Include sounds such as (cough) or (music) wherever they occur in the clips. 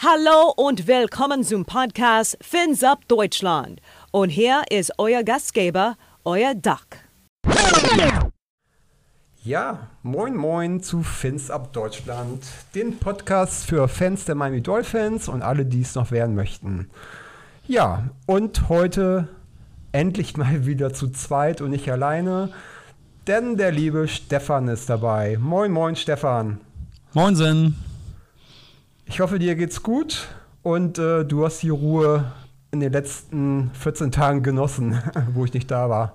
Hallo und willkommen zum Podcast Fins Up Deutschland. Und hier ist euer Gastgeber, euer Duck. Ja, moin moin zu Fins Up Deutschland, den Podcast für Fans der Miami Dolphins und alle, die es noch werden möchten. Ja, und heute endlich mal (laughs) wieder zu zweit und nicht alleine, denn der liebe Stefan ist dabei. Moin moin Stefan. Moinsen. Ich hoffe, dir geht's gut und äh, du hast die Ruhe in den letzten 14 Tagen genossen, (laughs) wo ich nicht da war.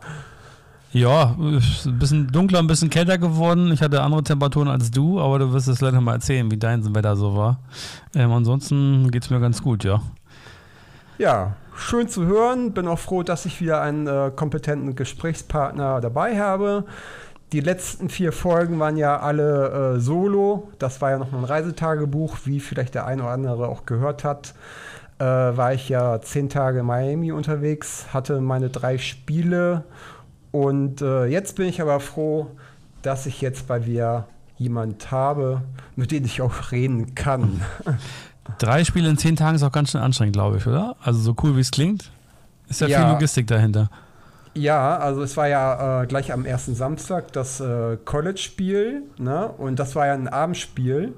Ja, ein bisschen dunkler, ein bisschen kälter geworden. Ich hatte andere Temperaturen als du, aber du wirst es gleich mal erzählen, wie dein Wetter so war. Ähm, ansonsten geht es mir ganz gut, ja. Ja, schön zu hören. Bin auch froh, dass ich wieder einen äh, kompetenten Gesprächspartner dabei habe. Die letzten vier Folgen waren ja alle äh, solo. Das war ja noch ein Reisetagebuch, wie vielleicht der eine oder andere auch gehört hat. Äh, war ich ja zehn Tage in Miami unterwegs, hatte meine drei Spiele und äh, jetzt bin ich aber froh, dass ich jetzt bei mir jemand habe, mit dem ich auch reden kann. (laughs) Drei Spiele in zehn Tagen ist auch ganz schön anstrengend, glaube ich, oder? Also so cool wie es klingt, ist ja, ja viel Logistik dahinter. Ja, also es war ja äh, gleich am ersten Samstag das äh, College-Spiel, ne? Und das war ja ein Abendspiel.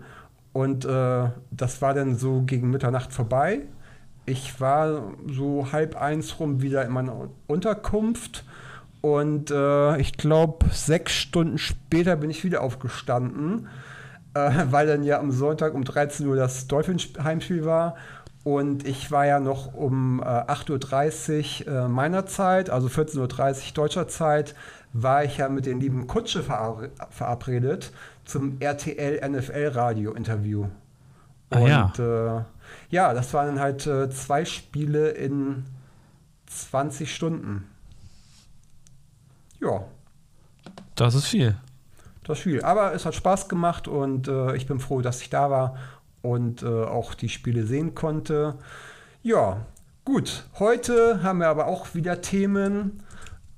Und äh, das war dann so gegen Mitternacht vorbei. Ich war so halb eins rum wieder in meiner Unterkunft. Und äh, ich glaube, sechs Stunden später bin ich wieder aufgestanden, äh, (laughs) weil dann ja am Sonntag um 13 Uhr das Dolphins-Heimspiel war. Und ich war ja noch um äh, 8.30 Uhr äh, meiner Zeit, also 14.30 Uhr deutscher Zeit, war ich ja mit dem lieben Kutsche verabredet zum RTL NFL Radio Interview. Ah, Und ja. Äh, ja, das waren halt äh, zwei Spiele in 20 Stunden. Ja. Das ist viel. Das ist viel. Aber es hat Spaß gemacht und äh, ich bin froh, dass ich da war und äh, auch die Spiele sehen konnte. Ja, gut. Heute haben wir aber auch wieder Themen.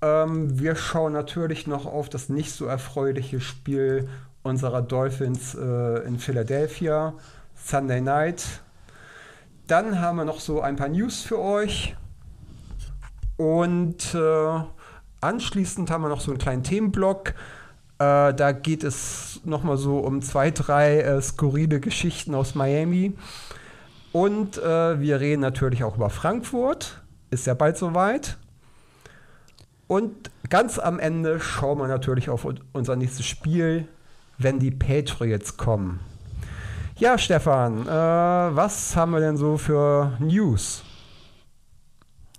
Ähm, wir schauen natürlich noch auf das nicht so erfreuliche Spiel unserer Dolphins äh, in Philadelphia, Sunday Night. Dann haben wir noch so ein paar News für euch. Und äh, anschließend haben wir noch so einen kleinen Themenblock. Äh, da geht es nochmal so um zwei, drei äh, skurrile Geschichten aus Miami. Und äh, wir reden natürlich auch über Frankfurt. Ist ja bald soweit. Und ganz am Ende schauen wir natürlich auf unser nächstes Spiel, wenn die Patriots kommen. Ja, Stefan, äh, was haben wir denn so für News?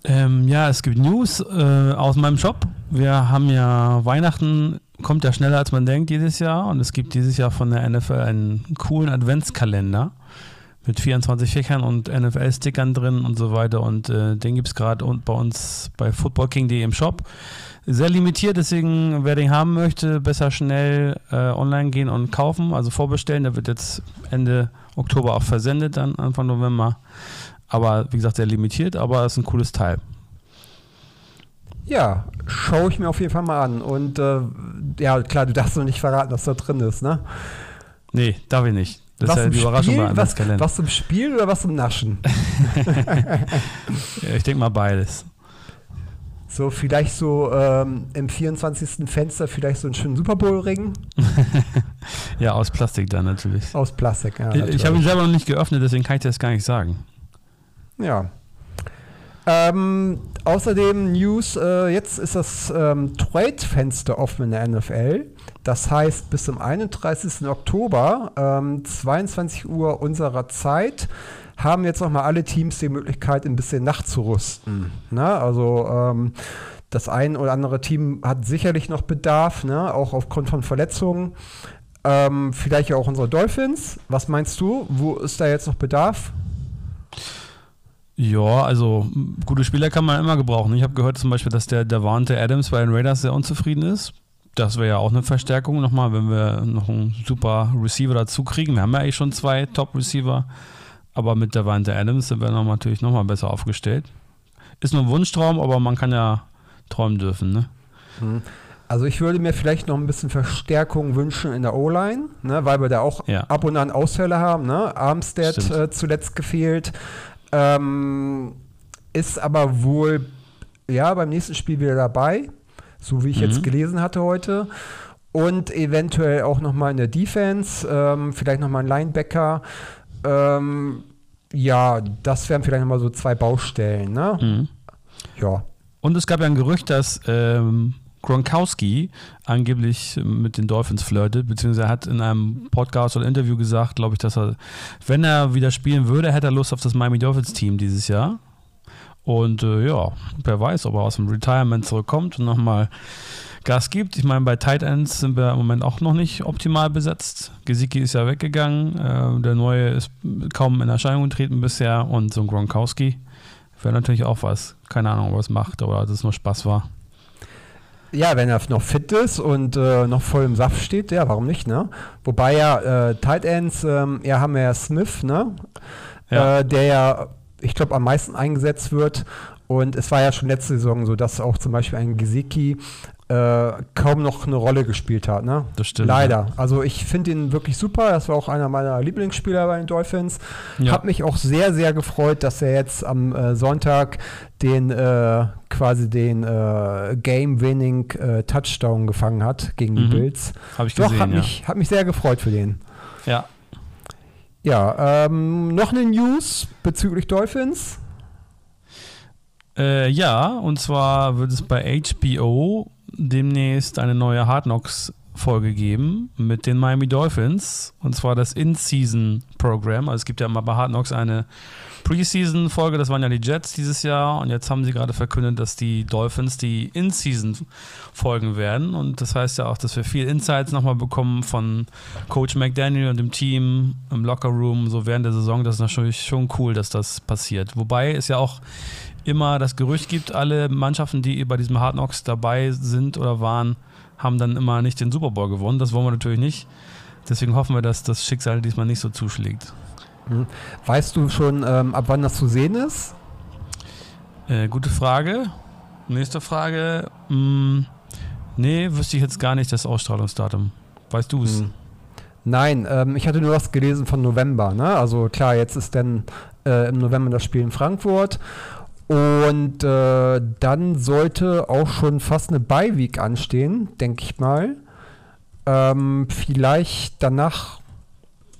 Ähm, ja, es gibt News äh, aus meinem Shop. Wir haben ja Weihnachten kommt ja schneller als man denkt jedes Jahr und es gibt dieses Jahr von der NFL einen coolen Adventskalender mit 24 Fächern und NFL-Stickern drin und so weiter und äh, den gibt es gerade bei uns bei footballking.de im Shop. Sehr limitiert, deswegen wer den haben möchte, besser schnell äh, online gehen und kaufen, also vorbestellen. Der wird jetzt Ende Oktober auch versendet, dann Anfang November. Aber wie gesagt, sehr limitiert, aber es ist ein cooles Teil. Ja, schaue ich mir auf jeden Fall mal an. Und äh, ja, klar, du darfst noch nicht verraten, was da drin ist, ne? Nee, darf ich nicht. Das was ist ja die Überraschung Spiel, bei was, was zum Spiel oder was zum Naschen? (laughs) ja, ich denke mal beides. So, vielleicht so ähm, im 24. Fenster vielleicht so einen schönen Super Bowl-Ring. (laughs) ja, aus Plastik dann natürlich. Aus Plastik, ja. Ich, ich habe ihn selber noch nicht geöffnet, deswegen kann ich das gar nicht sagen. Ja, ähm, außerdem News, äh, jetzt ist das ähm, Trade-Fenster offen in der NFL. Das heißt, bis zum 31. Oktober, ähm, 22 Uhr unserer Zeit, haben jetzt nochmal alle Teams die Möglichkeit, ein bisschen nachzurüsten. Ne? Also ähm, das ein oder andere Team hat sicherlich noch Bedarf, ne? auch aufgrund von Verletzungen. Ähm, vielleicht auch unsere Dolphins. Was meinst du? Wo ist da jetzt noch Bedarf? Ja, also gute Spieler kann man immer gebrauchen. Ich habe gehört zum Beispiel, dass der Davante Adams bei den Raiders sehr unzufrieden ist. Das wäre ja auch eine Verstärkung nochmal, wenn wir noch einen super Receiver dazu kriegen. Wir haben ja eigentlich schon zwei Top-Receiver, aber mit Davante Adams sind wir noch natürlich nochmal besser aufgestellt. Ist nur ein Wunschtraum, aber man kann ja träumen dürfen. Ne? Mhm. Also ich würde mir vielleicht noch ein bisschen Verstärkung wünschen in der O-Line, ne, weil wir da auch ja. ab und an Ausfälle haben. Ne? Armstead äh, zuletzt gefehlt. Ähm, ist aber wohl ja beim nächsten Spiel wieder dabei, so wie ich mhm. jetzt gelesen hatte heute. Und eventuell auch nochmal in der Defense, ähm, vielleicht nochmal ein Linebacker. Ähm, ja, das wären vielleicht nochmal so zwei Baustellen. Ne? Mhm. Ja. Und es gab ja ein Gerücht, dass ähm, Gronkowski angeblich mit den Dolphins flirtet, beziehungsweise hat in einem Podcast oder Interview gesagt, glaube ich, dass er, wenn er wieder spielen würde, hätte er Lust auf das Miami Dolphins Team dieses Jahr. Und äh, ja, wer weiß, ob er aus dem Retirement zurückkommt und nochmal Gas gibt. Ich meine, bei Tight Ends sind wir im Moment auch noch nicht optimal besetzt. Gesicki ist ja weggegangen, äh, der neue ist kaum in Erscheinung getreten bisher und so ein Gronkowski wäre natürlich auch was. Keine Ahnung, ob er es macht oder dass es nur Spaß war. Ja, wenn er noch fit ist und äh, noch voll im Saft steht, ja, warum nicht, ne? Wobei ja äh, Tight Ends, ähm, ja, haben wir ja Smith, ne? Ja. Äh, der ja, ich glaube, am meisten eingesetzt wird. Und es war ja schon letzte Saison so, dass auch zum Beispiel ein Gesicki äh, kaum noch eine Rolle gespielt hat. Ne? Das stimmt. Leider. Ja. Also ich finde ihn wirklich super. Das war auch einer meiner Lieblingsspieler bei den Dolphins. Ja. Hab mich auch sehr, sehr gefreut, dass er jetzt am äh, Sonntag den äh, quasi den äh, Game-Winning äh, Touchdown gefangen hat gegen die mhm. Bills. Habe ich gesehen. Doch, hat, ja. mich, hat mich sehr gefreut für den. Ja. Ja, ähm, noch eine News bezüglich Dolphins. Ja, und zwar wird es bei HBO demnächst eine neue Hard Knocks Folge geben mit den Miami Dolphins und zwar das In-Season-Programm. Also es gibt ja immer bei Hard Knocks eine Preseason-Folge, das waren ja die Jets dieses Jahr und jetzt haben sie gerade verkündet, dass die Dolphins die In-Season folgen werden und das heißt ja auch, dass wir viel Insights nochmal bekommen von Coach McDaniel und dem Team im Locker-Room so während der Saison. Das ist natürlich schon cool, dass das passiert. Wobei es ja auch immer das Gerücht gibt, alle Mannschaften, die bei diesem Hard Knocks dabei sind oder waren, haben dann immer nicht den Super Bowl gewonnen. Das wollen wir natürlich nicht. Deswegen hoffen wir, dass das Schicksal diesmal nicht so zuschlägt. Hm. Weißt du schon, ähm, ab wann das zu sehen ist? Äh, gute Frage. Nächste Frage. Hm, nee, wüsste ich jetzt gar nicht das Ausstrahlungsdatum. Weißt du es? Hm. Nein, ähm, ich hatte nur was gelesen von November. Ne? Also klar, jetzt ist dann äh, im November das Spiel in Frankfurt und äh, dann sollte auch schon fast eine Beiweek anstehen, denke ich mal. Ähm, vielleicht danach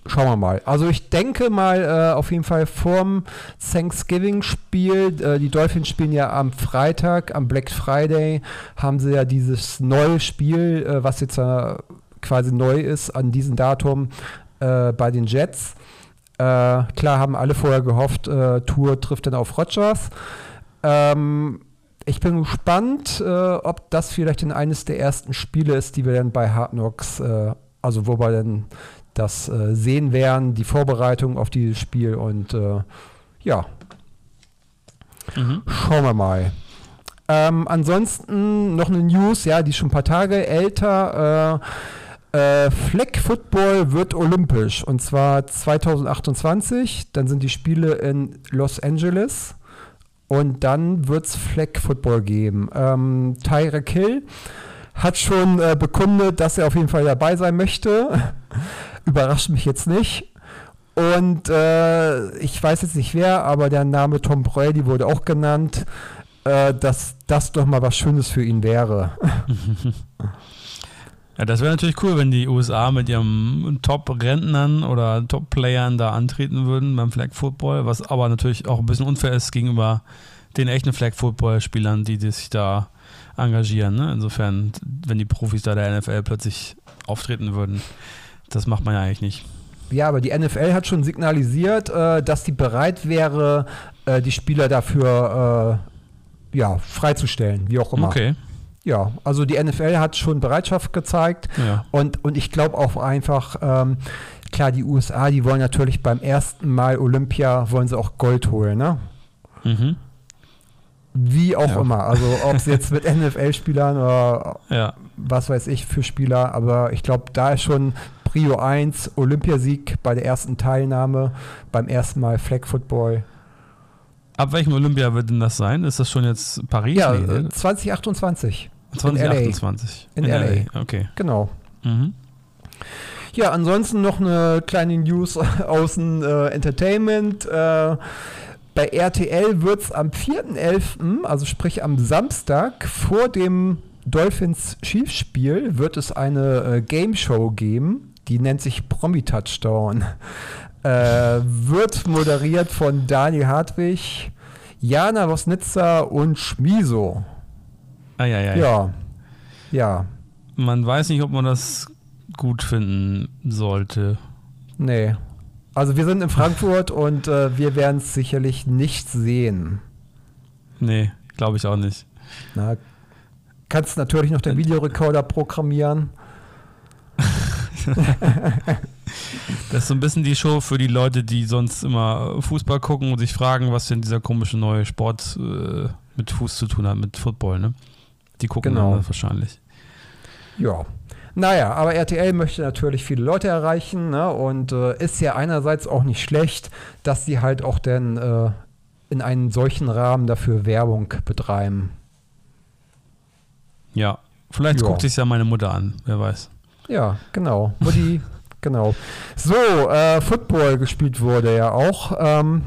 schauen wir mal. Also ich denke mal äh, auf jeden Fall vorm Thanksgiving-Spiel. Äh, die Dolphins spielen ja am Freitag, am Black Friday haben sie ja dieses neue Spiel, äh, was jetzt äh, quasi neu ist an diesem Datum äh, bei den Jets. Äh, klar haben alle vorher gehofft, äh, Tour trifft dann auf Rogers. Ähm, ich bin gespannt, äh, ob das vielleicht in eines der ersten Spiele ist, die wir dann bei Hard Knocks, äh, also wo wir dann das äh, sehen werden, die Vorbereitung auf dieses Spiel und äh, ja. Mhm. Schauen wir mal. Ähm, ansonsten noch eine News, ja, die ist schon ein paar Tage älter. Äh, äh, Flag Football wird olympisch und zwar 2028. Dann sind die Spiele in Los Angeles und dann wird es Flag Football geben. Ähm, Tyreek Hill hat schon äh, bekundet, dass er auf jeden Fall dabei sein möchte. (laughs) Überrascht mich jetzt nicht. Und äh, ich weiß jetzt nicht wer, aber der Name Tom Brady wurde auch genannt, äh, dass das doch mal was Schönes für ihn wäre. (laughs) Ja, das wäre natürlich cool, wenn die USA mit ihren Top-Rentnern oder Top-Playern da antreten würden beim Flag Football, was aber natürlich auch ein bisschen unfair ist gegenüber den echten Flag Football-Spielern, die sich da engagieren. Ne? Insofern, wenn die Profis da der NFL plötzlich auftreten würden, das macht man ja eigentlich nicht. Ja, aber die NFL hat schon signalisiert, äh, dass sie bereit wäre, äh, die Spieler dafür äh, ja, freizustellen, wie auch immer. Okay. Ja, also die NFL hat schon Bereitschaft gezeigt ja. und, und ich glaube auch einfach, ähm, klar, die USA, die wollen natürlich beim ersten Mal Olympia, wollen sie auch Gold holen, ne? Mhm. Wie auch ja. immer. Also ob es jetzt mit (laughs) NFL-Spielern oder ja. was weiß ich für Spieler, aber ich glaube, da ist schon Prio 1 Olympiasieg bei der ersten Teilnahme, beim ersten Mal Flag Football. Ab welchem Olympia wird denn das sein? Ist das schon jetzt Paris? Ja, nee, 2028. 2028. In, in, LA. LA. Okay. Genau. Mhm. Ja, ansonsten noch eine kleine News (laughs) aus dem äh, Entertainment. Äh, bei RTL wird es am 4.11., also sprich am Samstag, vor dem Dolphins Chiefs-Spiel, wird es eine äh, Game Show geben, die nennt sich Promi Touchdown. Äh, wird moderiert von Daniel Hartwig, Jana Wosnitzer und Schmiso. Ah, ja, ja, ja. Ja. Man weiß nicht, ob man das gut finden sollte. Nee. Also wir sind in Frankfurt und äh, wir werden es sicherlich nicht sehen. Nee, glaube ich auch nicht. Na, kannst natürlich noch den Videorekorder programmieren. (laughs) (laughs) das ist so ein bisschen die Show für die Leute, die sonst immer Fußball gucken und sich fragen, was denn dieser komische neue Sport äh, mit Fuß zu tun hat, mit Football, ne? Die gucken genau. dann wahrscheinlich. Ja. Naja, aber RTL möchte natürlich viele Leute erreichen ne? und äh, ist ja einerseits auch nicht schlecht, dass sie halt auch dann äh, in einem solchen Rahmen dafür Werbung betreiben. Ja, vielleicht ja. guckt sich ja meine Mutter an, wer weiß. Ja, genau. Mutti, (laughs) genau. So, äh, Football gespielt wurde ja auch. Ähm,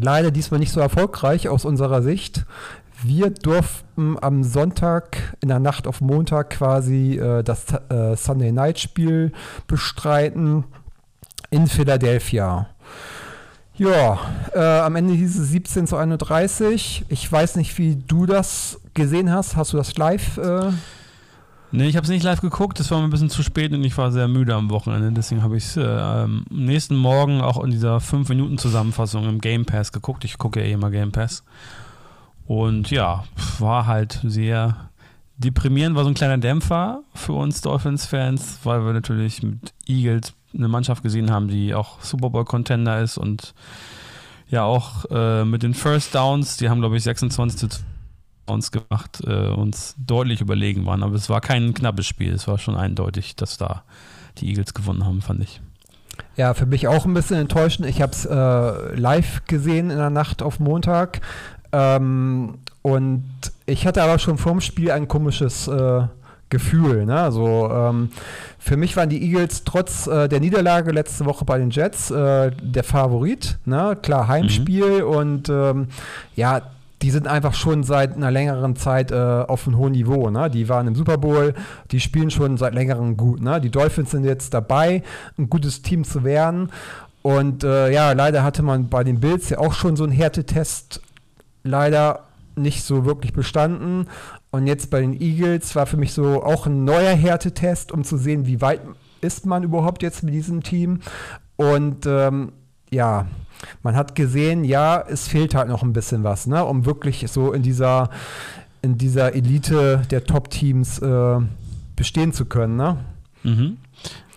leider diesmal nicht so erfolgreich aus unserer Sicht. Wir durften am Sonntag, in der Nacht auf Montag quasi äh, das äh, Sunday Night Spiel bestreiten in Philadelphia. Ja, äh, am Ende hieß es 17 zu 31. Ich weiß nicht, wie du das gesehen hast. Hast du das live? Äh? Nee, ich habe es nicht live geguckt. Das war mir ein bisschen zu spät und ich war sehr müde am Wochenende. Deswegen habe ich es äh, am nächsten Morgen auch in dieser 5-Minuten-Zusammenfassung im Game Pass geguckt. Ich gucke ja eh immer Game Pass. Und ja, war halt sehr deprimierend, war so ein kleiner Dämpfer für uns Dolphins-Fans, weil wir natürlich mit Eagles eine Mannschaft gesehen haben, die auch Super Bowl-Contender ist und ja auch äh, mit den First Downs, die haben glaube ich 26 zu uns gemacht, äh, uns deutlich überlegen waren. Aber es war kein knappes Spiel, es war schon eindeutig, dass da die Eagles gewonnen haben, fand ich. Ja, für mich auch ein bisschen enttäuschend. Ich habe es äh, live gesehen in der Nacht auf Montag. Ähm, und ich hatte aber schon vorm Spiel ein komisches äh, Gefühl. Ne? Also ähm, für mich waren die Eagles trotz äh, der Niederlage letzte Woche bei den Jets äh, der Favorit. Ne? Klar, Heimspiel mhm. und ähm, ja, die sind einfach schon seit einer längeren Zeit äh, auf einem hohen Niveau. Ne? Die waren im Super Bowl, die spielen schon seit längerem gut. Ne? Die Dolphins sind jetzt dabei, ein gutes Team zu werden. Und äh, ja, leider hatte man bei den Bills ja auch schon so einen Härtetest leider nicht so wirklich bestanden. Und jetzt bei den Eagles war für mich so auch ein neuer Härtetest, um zu sehen, wie weit ist man überhaupt jetzt mit diesem Team. Und ähm, ja, man hat gesehen, ja, es fehlt halt noch ein bisschen was, ne, um wirklich so in dieser, in dieser Elite der Top-Teams äh, bestehen zu können. Ne? Mhm.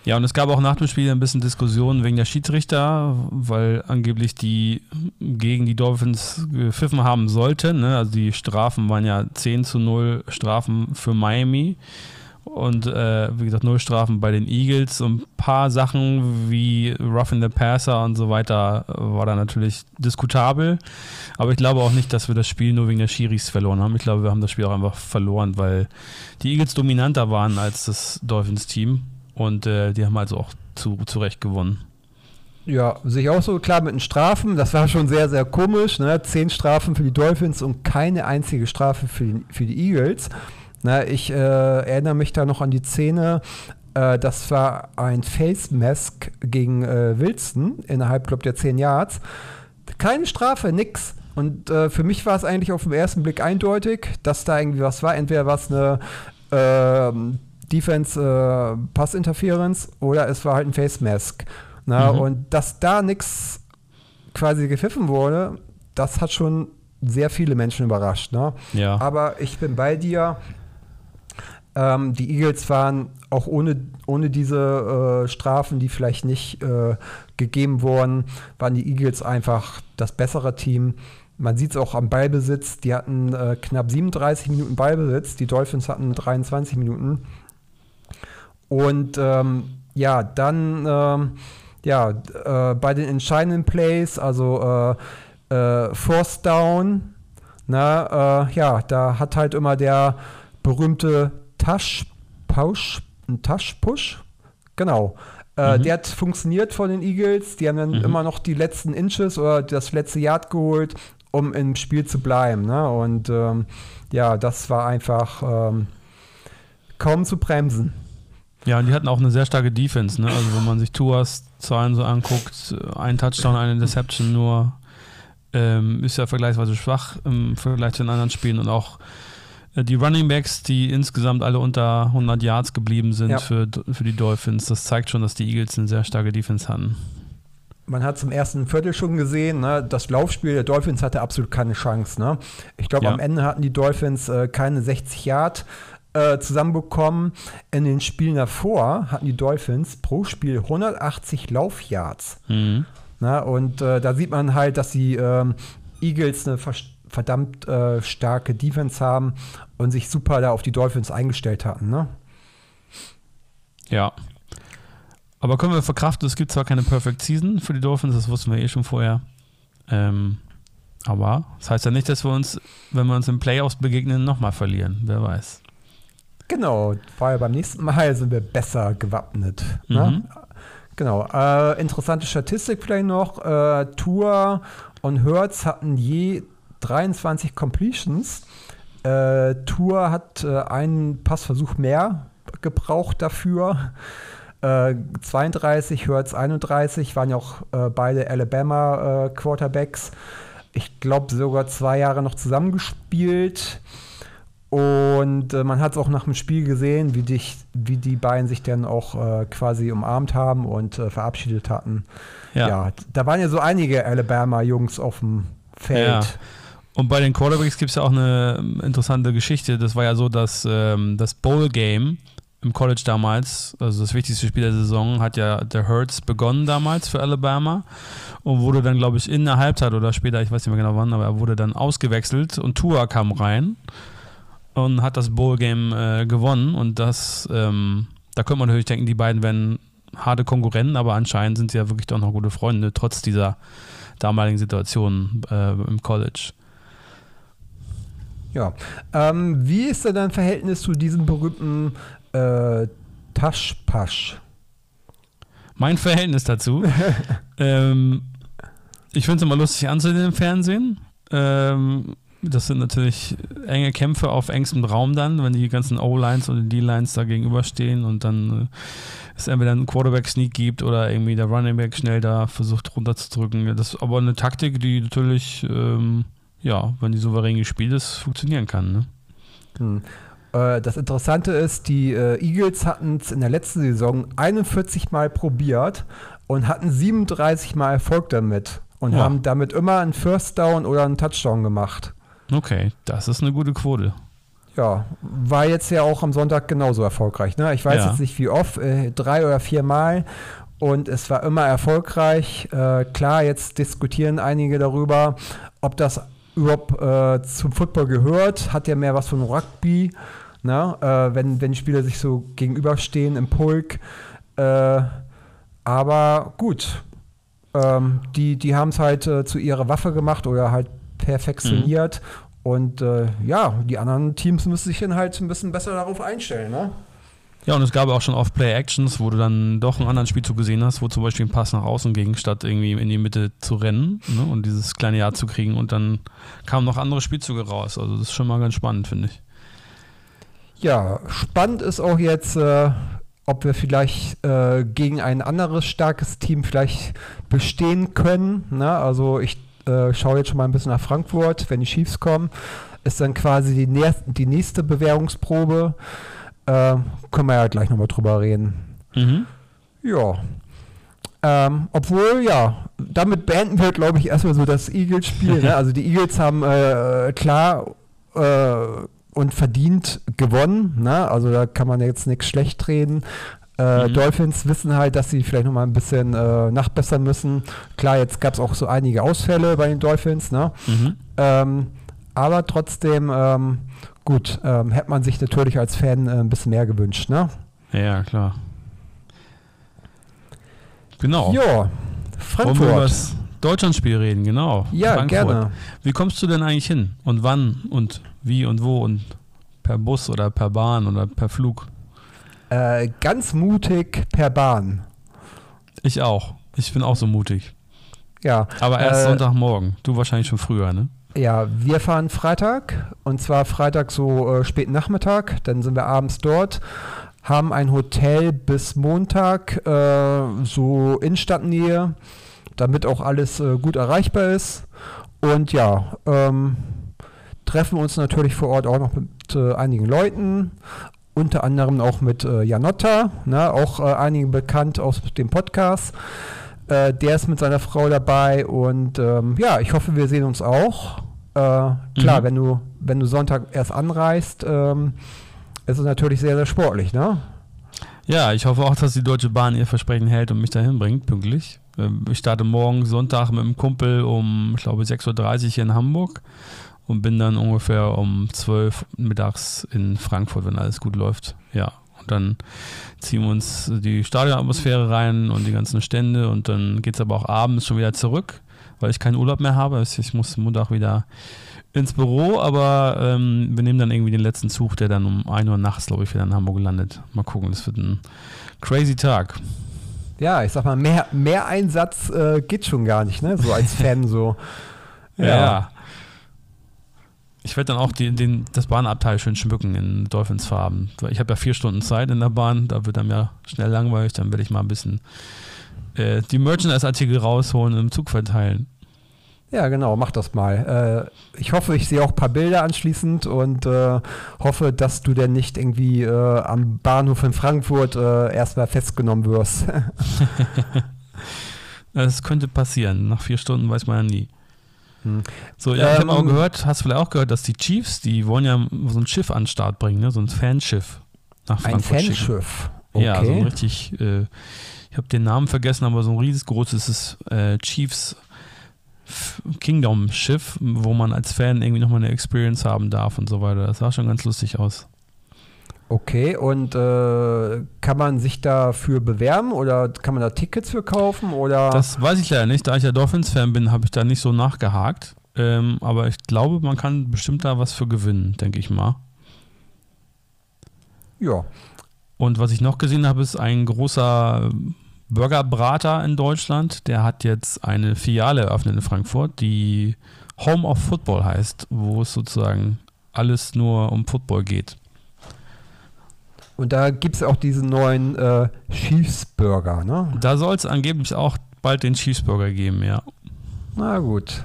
Ja, und es gab auch nach dem Spiel ein bisschen Diskussionen wegen der Schiedsrichter, weil angeblich die gegen die Dolphins gepfiffen haben sollten. Ne? Also die Strafen waren ja 10 zu 0 Strafen für Miami. Und äh, wie gesagt, null Strafen bei den Eagles. Und ein paar Sachen wie Rough in the Passer und so weiter war da natürlich diskutabel. Aber ich glaube auch nicht, dass wir das Spiel nur wegen der Schiris verloren haben. Ich glaube, wir haben das Spiel auch einfach verloren, weil die Eagles dominanter waren als das Dolphins-Team. Und äh, die haben also auch zu, zu Recht gewonnen. Ja, sich auch so klar mit den Strafen. Das war schon sehr, sehr komisch. Ne? Zehn Strafen für die Dolphins und keine einzige Strafe für die, für die Eagles. Na, ich äh, erinnere mich da noch an die Szene. Äh, das war ein Face Mask gegen äh, Wilson innerhalb, glaube der 10 Yards. Keine Strafe, nix. Und äh, für mich war es eigentlich auf den ersten Blick eindeutig, dass da irgendwie was war. Entweder war es eine ähm, Defense äh, Pass Interference oder es war halt ein Face Mask. Na, mhm. Und dass da nichts quasi gepfiffen wurde, das hat schon sehr viele Menschen überrascht. Ne? Ja. Aber ich bin bei dir. Ähm, die Eagles waren auch ohne, ohne diese äh, Strafen, die vielleicht nicht äh, gegeben wurden, waren die Eagles einfach das bessere Team. Man sieht es auch am Ballbesitz. Die hatten äh, knapp 37 Minuten Ballbesitz. Die Dolphins hatten 23 Minuten. Und ähm, ja, dann ähm, ja, äh, bei den entscheidenden Plays, also äh, äh, Force Down, na, äh, ja, da hat halt immer der berühmte Tasch, Pausch, Taschpush, genau. Äh, mhm. Der hat funktioniert von den Eagles. Die haben dann mhm. immer noch die letzten Inches oder das letzte Yard geholt, um im Spiel zu bleiben. Ne? Und ähm, ja, das war einfach ähm, kaum zu bremsen. Ja, und die hatten auch eine sehr starke Defense. Ne? Also, wenn man sich Tuas Zahlen so anguckt, ein Touchdown, eine Deception nur, ähm, ist ja vergleichsweise schwach im Vergleich zu den anderen Spielen und auch die Running Backs, die insgesamt alle unter 100 Yards geblieben sind ja. für, für die Dolphins, das zeigt schon, dass die Eagles eine sehr starke Defense hatten. Man hat zum ersten Viertel schon gesehen, ne, das Laufspiel der Dolphins hatte absolut keine Chance. Ne? Ich glaube, ja. am Ende hatten die Dolphins äh, keine 60 Yard äh, zusammenbekommen. In den Spielen davor hatten die Dolphins pro Spiel 180 Laufyards. Mhm. Na, und äh, da sieht man halt, dass die ähm, Eagles eine verdammt äh, starke Defense haben und sich super da auf die Dolphins eingestellt hatten. Ne? Ja. Aber können wir verkraften, es gibt zwar keine Perfect Season für die Dolphins, das wussten wir eh schon vorher. Ähm, aber das heißt ja nicht, dass wir uns, wenn wir uns im Playoffs begegnen, nochmal verlieren. Wer weiß. Genau, weil beim nächsten Mal sind wir besser gewappnet. Ne? Mhm. Genau. Äh, interessante Statistik vielleicht noch. Äh, Tour und Hertz hatten je 23 Completions. Äh, Tour hat äh, einen Passversuch mehr gebraucht dafür. 32, äh, Hertz 31, waren ja auch äh, beide Alabama Quarterbacks. Ich glaube sogar zwei Jahre noch zusammengespielt. Und äh, man hat es auch nach dem Spiel gesehen, wie, dich, wie die beiden sich dann auch äh, quasi umarmt haben und äh, verabschiedet hatten. Ja. ja. da waren ja so einige Alabama-Jungs auf dem Feld. Ja. Und bei den Quarterbacks gibt es ja auch eine ähm, interessante Geschichte. Das war ja so, dass ähm, das Bowl-Game im College damals, also das wichtigste Spiel der Saison, hat ja der Hurts begonnen damals für Alabama und wurde dann, glaube ich, in der Halbzeit oder später, ich weiß nicht mehr genau wann, aber er wurde dann ausgewechselt und Tua kam rein und hat das Bowl-Game äh, gewonnen. Und das, ähm, da könnte man natürlich denken, die beiden wären harte Konkurrenten, aber anscheinend sind sie ja wirklich doch noch gute Freunde, trotz dieser damaligen Situation äh, im College. Ja. Ähm, wie ist denn dein Verhältnis zu diesem berühmten äh, Taschpasch? Mein Verhältnis dazu. (laughs) ähm, ich finde es immer lustig anzusehen im Fernsehen. Ähm, das sind natürlich enge Kämpfe auf engstem Raum dann, wenn die ganzen O-Lines und D-Lines da gegenüberstehen und dann äh, es entweder einen Quarterback-Sneak gibt oder irgendwie der Running Back schnell da versucht runterzudrücken. Das ist aber eine Taktik, die natürlich, ähm, ja, wenn die souverän gespielt ist, funktionieren kann. Ne? Hm. Äh, das Interessante ist, die äh, Eagles hatten es in der letzten Saison 41 Mal probiert und hatten 37 Mal Erfolg damit und ja. haben damit immer einen First Down oder einen Touchdown gemacht. Okay, das ist eine gute Quote. Ja, war jetzt ja auch am Sonntag genauso erfolgreich. Ne? Ich weiß ja. jetzt nicht wie oft, äh, drei oder vier Mal. Und es war immer erfolgreich. Äh, klar, jetzt diskutieren einige darüber, ob das überhaupt äh, zum Football gehört. Hat ja mehr was von Rugby, ne? Äh, wenn, wenn Spieler sich so gegenüberstehen im Pulk. Äh, aber gut, ähm, die, die haben es halt äh, zu ihrer Waffe gemacht oder halt perfektioniert. Mhm. Und äh, ja, die anderen Teams müssen sich dann halt ein bisschen besser darauf einstellen. Ne? Ja, und es gab auch schon Off-Play-Actions, wo du dann doch einen anderen Spielzug gesehen hast, wo zum Beispiel ein Pass nach außen ging, statt irgendwie in die Mitte zu rennen ne, und dieses kleine Jahr zu kriegen. Und dann kamen noch andere Spielzüge raus. Also das ist schon mal ganz spannend, finde ich. Ja, spannend ist auch jetzt, äh, ob wir vielleicht äh, gegen ein anderes starkes Team vielleicht bestehen können. Ne? Also ich äh, schaue jetzt schon mal ein bisschen nach Frankfurt, wenn die Chiefs kommen, ist dann quasi die, nächste, die nächste Bewährungsprobe. Äh, können wir ja gleich nochmal drüber reden. Mhm. Ja. Ähm, obwohl, ja, damit beenden wir, glaube ich, erstmal so das Eagles-Spiel. ne? (laughs) Also die Eagles haben äh, klar äh, und verdient gewonnen. Ne? Also da kann man jetzt nichts schlecht reden. Äh, mhm. Dolphins wissen halt, dass sie vielleicht nochmal ein bisschen äh, nachbessern müssen. Klar, jetzt gab es auch so einige Ausfälle bei den Dolphins, ne? Mhm. Ähm, aber trotzdem, ähm, gut, ähm, hätte man sich natürlich als Fan äh, ein bisschen mehr gewünscht, ne? Ja, klar. Genau. Ja, Frankfurt. Wollen wir über das Deutschlandspiel reden, genau. Ja, Frankfurt. gerne. Wie kommst du denn eigentlich hin? Und wann und wie und wo und Per Bus oder per Bahn oder per Flug? Äh, ganz mutig per Bahn. Ich auch. Ich bin auch so mutig. Ja. Aber erst äh, Sonntagmorgen. Du wahrscheinlich schon früher, ne? Ja, wir fahren Freitag und zwar Freitag so äh, späten Nachmittag. Dann sind wir abends dort, haben ein Hotel bis Montag, äh, so Innenstadtnähe, damit auch alles äh, gut erreichbar ist. Und ja, ähm, treffen uns natürlich vor Ort auch noch mit äh, einigen Leuten, unter anderem auch mit äh, Janotta, ne, auch äh, einigen bekannt aus dem Podcast. Äh, der ist mit seiner Frau dabei und ähm, ja, ich hoffe, wir sehen uns auch. Äh, klar, Mhm. wenn du wenn du Sonntag erst anreist, ähm, ist es natürlich sehr sehr sportlich, ne? Ja, ich hoffe auch, dass die Deutsche Bahn ihr Versprechen hält und mich dahin bringt, pünktlich. Ähm, Ich starte morgen Sonntag mit einem Kumpel um, ich glaube, 6.30 Uhr hier in Hamburg und bin dann ungefähr um 12 Uhr mittags in Frankfurt, wenn alles gut läuft. Ja, und dann ziehen wir uns die Stadionatmosphäre rein und die ganzen Stände und dann geht es aber auch abends schon wieder zurück, weil ich keinen Urlaub mehr habe. Also Ich muss Montag wieder ins Büro, aber ähm, wir nehmen dann irgendwie den letzten Zug, der dann um 1 Uhr nachts, glaube ich, wieder in Hamburg landet. Mal gucken, das wird ein crazy Tag. Ja, ich sag mal, mehr, mehr Einsatz äh, geht schon gar nicht, ne? So als Fan so. (laughs) Ja. Ich werde dann auch die, den, das Bahnabteil schön schmücken in Dolphinsfarben. Ich habe ja vier Stunden Zeit in der Bahn, da wird dann ja schnell langweilig, dann werde ich mal ein bisschen äh, die Merchandise-Artikel rausholen und im Zug verteilen. Ja, genau, mach das mal. Äh, ich hoffe, ich sehe auch ein paar Bilder anschließend und äh, hoffe, dass du denn nicht irgendwie äh, am Bahnhof in Frankfurt äh, erstmal festgenommen wirst. (laughs) Das könnte passieren. Nach vier Stunden weiß man ja nie. Hm. So, ja, ich habe Ähm, auch gehört, hast du vielleicht auch gehört, dass die Chiefs, die wollen ja so ein Schiff an den Start bringen, ne? so ein Fanschiff nach Ein Frankfurt schicken. Fanschiff. Ja, so ein Okay. richtig, äh, ich habe den Namen vergessen, aber so ein riesengroßes äh, Chiefs Kingdom Schiff, wo man als Fan irgendwie nochmal eine Experience haben darf und so weiter. Das sah schon ganz lustig aus. Okay, und äh, kann man sich dafür bewerben oder kann man da Tickets für kaufen oder? Das weiß ich leider nicht. Da ich ja Dolphins-Fan bin, habe ich da nicht so nachgehakt. Ähm, aber ich glaube, man kann bestimmt da was für gewinnen, denke ich mal. ja. Und was ich noch gesehen habe, ist ein großer Burgerbrater in Deutschland. Der hat jetzt eine Filiale eröffnet in Frankfurt, die Home of Football heißt, wo es sozusagen alles nur um Football geht. Und da gibt es auch diesen neuen äh, Chiefs-Burger, ne? Da soll es angeblich auch bald den Cheeseburger geben, ja. Na gut.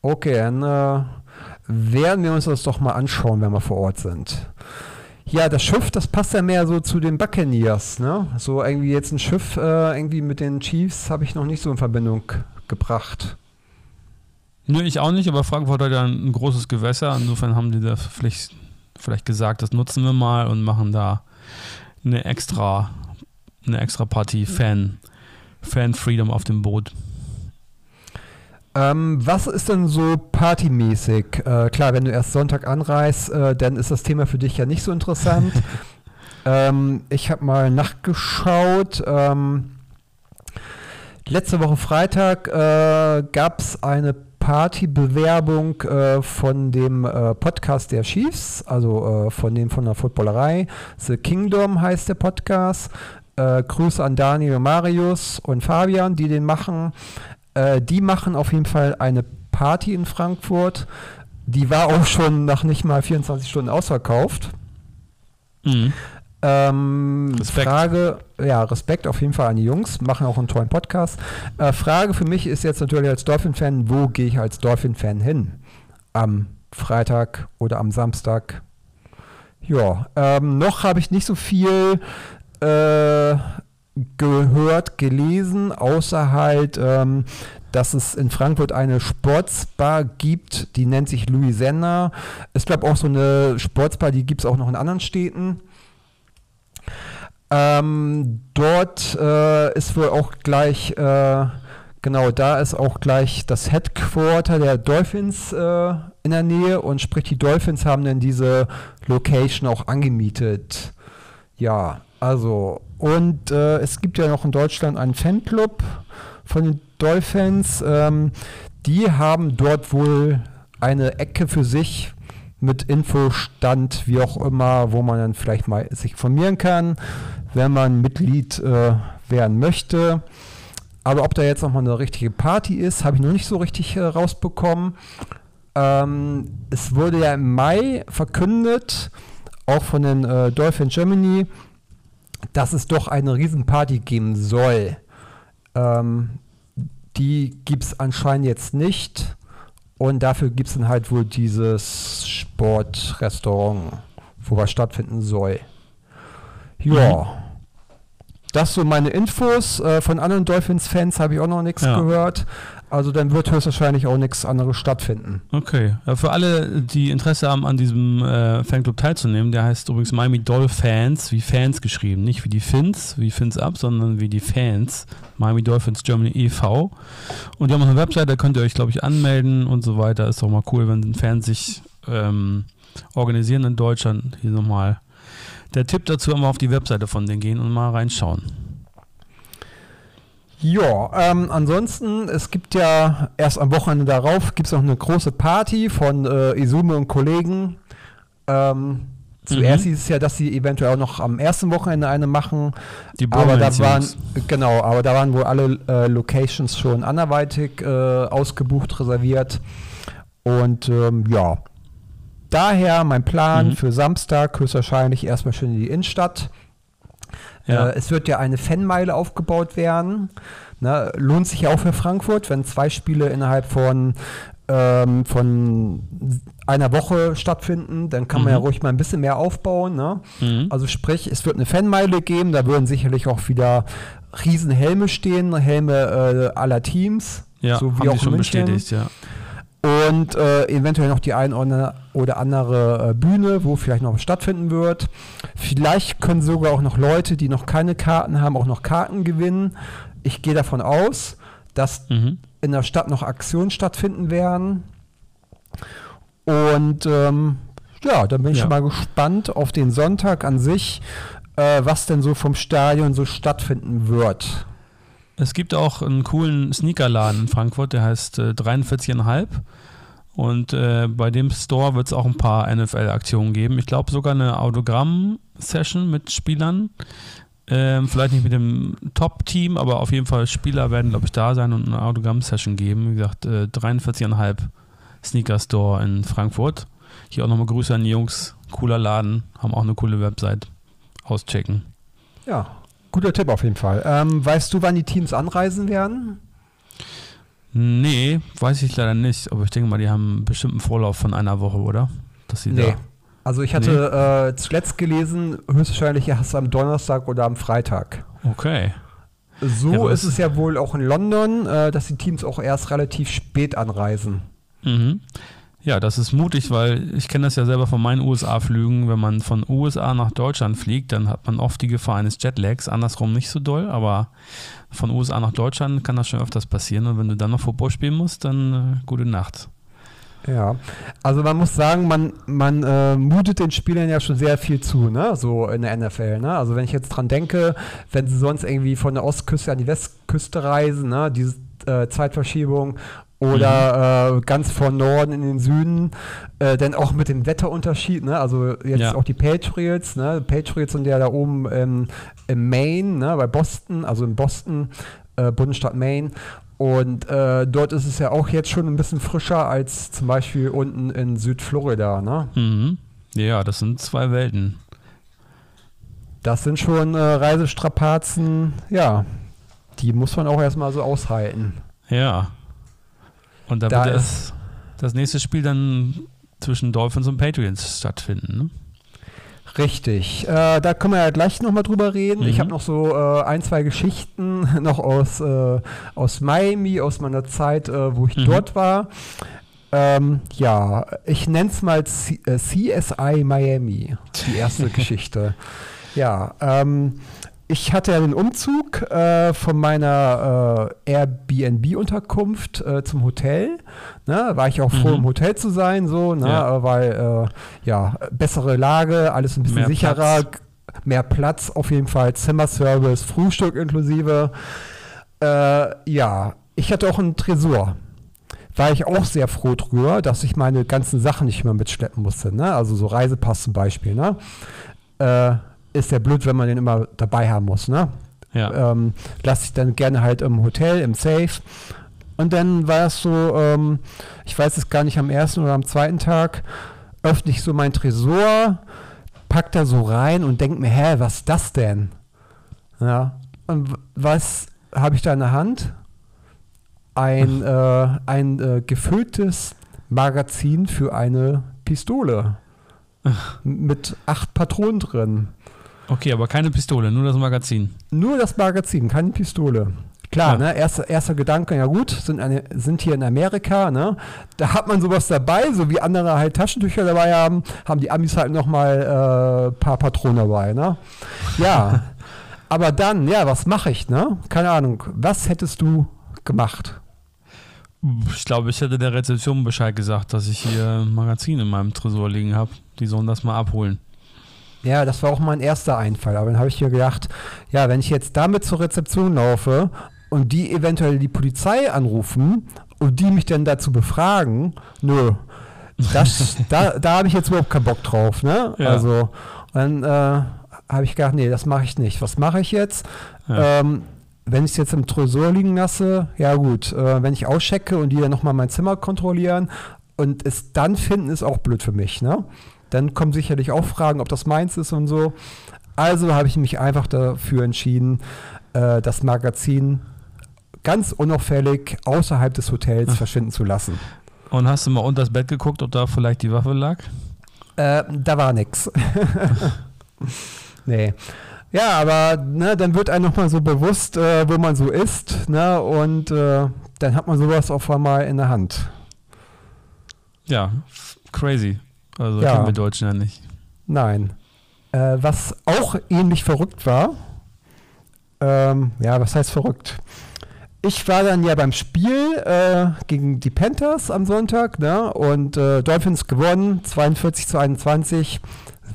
Okay, dann äh, werden wir uns das doch mal anschauen, wenn wir vor Ort sind. Ja, das Schiff, das passt ja mehr so zu den Buccaneers, ne? So irgendwie jetzt ein Schiff äh, irgendwie mit den Chiefs habe ich noch nicht so in Verbindung gebracht. Nö, ich auch nicht, aber Frankfurt hat ja ein, ein großes Gewässer. Insofern haben die da vielleicht, vielleicht gesagt, das nutzen wir mal und machen da eine extra, eine extra Party Fan, Fan Freedom auf dem Boot. Ähm, was ist denn so partymäßig? Äh, klar, wenn du erst Sonntag anreist, äh, dann ist das Thema für dich ja nicht so interessant. (laughs) ähm, ich habe mal nachgeschaut. Ähm, letzte Woche Freitag äh, gab es eine Partybewerbung äh, von dem äh, Podcast der Chiefs, also äh, von dem von der Footballerei. The Kingdom heißt der Podcast. Äh, Grüße an Daniel, Marius und Fabian, die den machen. Äh, die machen auf jeden Fall eine Party in Frankfurt. Die war auch schon nach nicht mal 24 Stunden ausverkauft. Mhm. Ähm, Respekt. Frage, ja, Respekt auf jeden Fall an die Jungs, machen auch einen tollen Podcast. Äh, Frage für mich ist jetzt natürlich als Dolphin-Fan, wo gehe ich als Dolphin-Fan hin? Am Freitag oder am Samstag? Ja, ähm, noch habe ich nicht so viel äh, gehört, gelesen, außer halt, ähm, dass es in Frankfurt eine Sportsbar gibt, die nennt sich Louisiana. Es glaube auch so eine Sportsbar, die gibt es auch noch in anderen Städten. Ähm, dort äh, ist wohl auch gleich, äh, genau, da ist auch gleich das Headquarter der Dolphins äh, in der Nähe und sprich, die Dolphins haben dann diese Location auch angemietet. Ja, also, und äh, es gibt ja noch in Deutschland einen Fanclub von den Dolphins. Ähm, die haben dort wohl eine Ecke für sich mit Infostand, wie auch immer, wo man dann vielleicht mal sich informieren kann, wenn man Mitglied äh, werden möchte. Aber ob da jetzt nochmal eine richtige Party ist, habe ich noch nicht so richtig äh, rausbekommen. Ähm, es wurde ja im Mai verkündet, auch von den äh, Dolphin Germany, dass es doch eine Riesenparty geben soll. Ähm, die gibt es anscheinend jetzt nicht. Und dafür gibt es dann halt wohl dieses Sportrestaurant, wo was stattfinden soll. Ja. Das so meine Infos. Äh, von anderen Dolphins-Fans habe ich auch noch nichts ja. gehört. Also dann wird höchstwahrscheinlich auch nichts anderes stattfinden. Okay. Ja, für alle, die Interesse haben, an diesem äh, Fanclub teilzunehmen, der heißt übrigens Miami Dolphins, wie Fans geschrieben. Nicht wie die Fins, wie Fins ab, sondern wie die Fans. Miami Dolphins Germany e.V. Und die haben auch eine Website, da könnt ihr euch, glaube ich, anmelden und so weiter. Ist doch mal cool, wenn Fans sich ähm, organisieren in Deutschland. Hier nochmal der Tipp dazu, einmal auf die Webseite von denen gehen und mal reinschauen. Ja, ähm, ansonsten, es gibt ja erst am Wochenende darauf, gibt es noch eine große Party von äh, Isume und Kollegen. Ähm, zuerst mhm. hieß es ja, dass sie eventuell auch noch am ersten Wochenende eine machen. Die aber da waren, genau, aber da waren wohl alle äh, Locations schon anderweitig äh, ausgebucht, reserviert. Und ähm, ja, daher mein Plan mhm. für Samstag höchstwahrscheinlich erstmal schön in die Innenstadt ja. Äh, es wird ja eine Fanmeile aufgebaut werden. Ne? Lohnt sich ja auch für Frankfurt, wenn zwei Spiele innerhalb von, ähm, von einer Woche stattfinden, dann kann mhm. man ja mhm. ruhig mal ein bisschen mehr aufbauen. Ne? Mhm. Also sprich, es wird eine Fanmeile geben, da würden sicherlich auch wieder Riesenhelme stehen, Helme äh, aller Teams. Ja, so wie auch schon München. bestätigt, ja und äh, eventuell noch die ein oder andere äh, Bühne, wo vielleicht noch was stattfinden wird. Vielleicht können sogar auch noch Leute, die noch keine Karten haben, auch noch Karten gewinnen. Ich gehe davon aus, dass mhm. in der Stadt noch Aktionen stattfinden werden. Und ähm, ja, dann bin ich ja. mal gespannt auf den Sonntag an sich, äh, was denn so vom Stadion so stattfinden wird. Es gibt auch einen coolen Sneakerladen in Frankfurt, der heißt äh, 43,5. Und äh, bei dem Store wird es auch ein paar NFL-Aktionen geben. Ich glaube sogar eine Autogramm-Session mit Spielern. Ähm, vielleicht nicht mit dem Top-Team, aber auf jeden Fall Spieler werden, glaube ich, da sein und eine Autogramm-Session geben. Wie gesagt, äh, 43,5 Sneaker-Store in Frankfurt. Hier auch nochmal Grüße an die Jungs. Cooler Laden, haben auch eine coole Website. Auschecken. Ja, Guter Tipp auf jeden Fall. Ähm, weißt du, wann die Teams anreisen werden? Nee, weiß ich leider nicht. Aber ich denke mal, die haben einen bestimmten Vorlauf von einer Woche, oder? Dass sie nee. Da also ich hatte nee. äh, zuletzt gelesen, höchstwahrscheinlich erst am Donnerstag oder am Freitag. Okay. So ja, ist es ja wohl auch in London, äh, dass die Teams auch erst relativ spät anreisen. Mhm. Ja, das ist mutig, (laughs) weil ich kenne das ja selber von meinen USA-Flügen. Wenn man von USA nach Deutschland fliegt, dann hat man oft die Gefahr eines Jetlags. Andersrum nicht so doll, aber von USA nach Deutschland kann das schon öfters passieren. Und wenn du dann noch Football spielen musst, dann äh, gute Nacht. Ja, also man muss sagen, man, man äh, mutet den Spielern ja schon sehr viel zu, ne? So in der NFL, ne? Also wenn ich jetzt dran denke, wenn sie sonst irgendwie von der Ostküste an die Westküste reisen, ne? Diese äh, Zeitverschiebung oder mhm. äh, ganz von Norden in den Süden, äh, denn auch mit dem Wetterunterschied, ne? also jetzt ja. auch die Patriots, ne? Patriots sind ja da oben ähm, im Maine, ne? bei Boston, also in Boston, äh, Bundesstaat Maine und äh, dort ist es ja auch jetzt schon ein bisschen frischer als zum Beispiel unten in Südflorida, ne? Mhm. Ja, das sind zwei Welten. Das sind schon äh, Reisestrapazen, ja, die muss man auch erstmal so aushalten. Ja, und da, da wird das, das nächste Spiel dann zwischen Dolphins und Patriots stattfinden. Ne? Richtig. Äh, da können wir ja gleich nochmal drüber reden. Mhm. Ich habe noch so äh, ein, zwei Geschichten (laughs) noch aus, äh, aus Miami, aus meiner Zeit, äh, wo ich mhm. dort war. Ähm, ja, ich nenne es mal C äh, CSI Miami, die erste (laughs) Geschichte. Ja, ähm, ich hatte ja den Umzug äh, von meiner äh, Airbnb-Unterkunft äh, zum Hotel. Ne, war ich auch froh, mhm. im Hotel zu sein, so, ne, ja. weil äh, ja, bessere Lage, alles ein bisschen mehr sicherer, Platz. mehr Platz auf jeden Fall, Zimmerservice, Frühstück inklusive. Äh, ja, ich hatte auch einen Tresor. war ich auch sehr froh drüber, dass ich meine ganzen Sachen nicht mehr mitschleppen musste. Ne? Also so Reisepass zum Beispiel. Ne? Äh, ist ja blöd, wenn man den immer dabei haben muss. Ne? Ja. Ähm, lasse ich dann gerne halt im Hotel, im Safe. Und dann war es so, ähm, ich weiß es gar nicht, am ersten oder am zweiten Tag, öffne ich so mein Tresor, pack da so rein und denk mir, hä, was ist das denn? Ja. Und was habe ich da in der Hand? Ein, äh, ein äh, gefülltes Magazin für eine Pistole. Mit acht Patronen drin. Okay, aber keine Pistole, nur das Magazin. Nur das Magazin, keine Pistole. Klar, Ja. ne? Erster, erster Gedanke, ja gut, sind, eine, sind hier in Amerika, ne? Da hat man sowas dabei, so wie andere halt Taschentücher dabei haben, haben die Amis halt nochmal ein äh, paar Patronen dabei, ne? Ja. (laughs) Aber dann, ja, was mache ich, ne? Keine Ahnung. Was hättest du gemacht? Ich glaube, ich hätte der Rezeption Bescheid gesagt, dass ich hier ein Magazin in meinem Tresor liegen habe. Die sollen das mal abholen. Ja, das war auch mein erster Einfall. Aber dann habe ich mir gedacht, ja, wenn ich jetzt damit zur Rezeption laufe und die eventuell die Polizei anrufen und die mich dann dazu befragen, nö, das, (laughs) da, da habe ich jetzt überhaupt keinen Bock drauf. Ne? Ja. Also, dann äh, habe ich gedacht, nee, das mache ich nicht. Was mache ich jetzt? Ja. Ähm, wenn ich es jetzt im Tresor liegen lasse, ja gut, äh, wenn ich auschecke und die dann nochmal mein Zimmer kontrollieren und es dann finden, ist auch blöd für mich, ne? Dann kommen sicherlich auch Fragen, ob das meins ist und so. Also habe ich mich einfach dafür entschieden, äh, das Magazin ganz unauffällig außerhalb des Hotels verschwinden zu lassen. Und hast du mal unter das Bett geguckt, ob da vielleicht die Waffe lag? Äh, da war nix. (laughs) nee. Ja, aber ne, dann wird einem nochmal so bewusst, äh, wo man so ist, ne, und äh, dann hat man sowas auf einmal in der Hand. Ja, crazy. Also Ja. kennen wir Deutschen ja nicht. Nein. Äh, was auch ähnlich verrückt war, ähm, ja, was heißt verrückt? Ich war dann ja beim Spiel äh, gegen die Panthers am Sonntag, ne? Und äh, Dolphins gewonnen, 42 zu 21.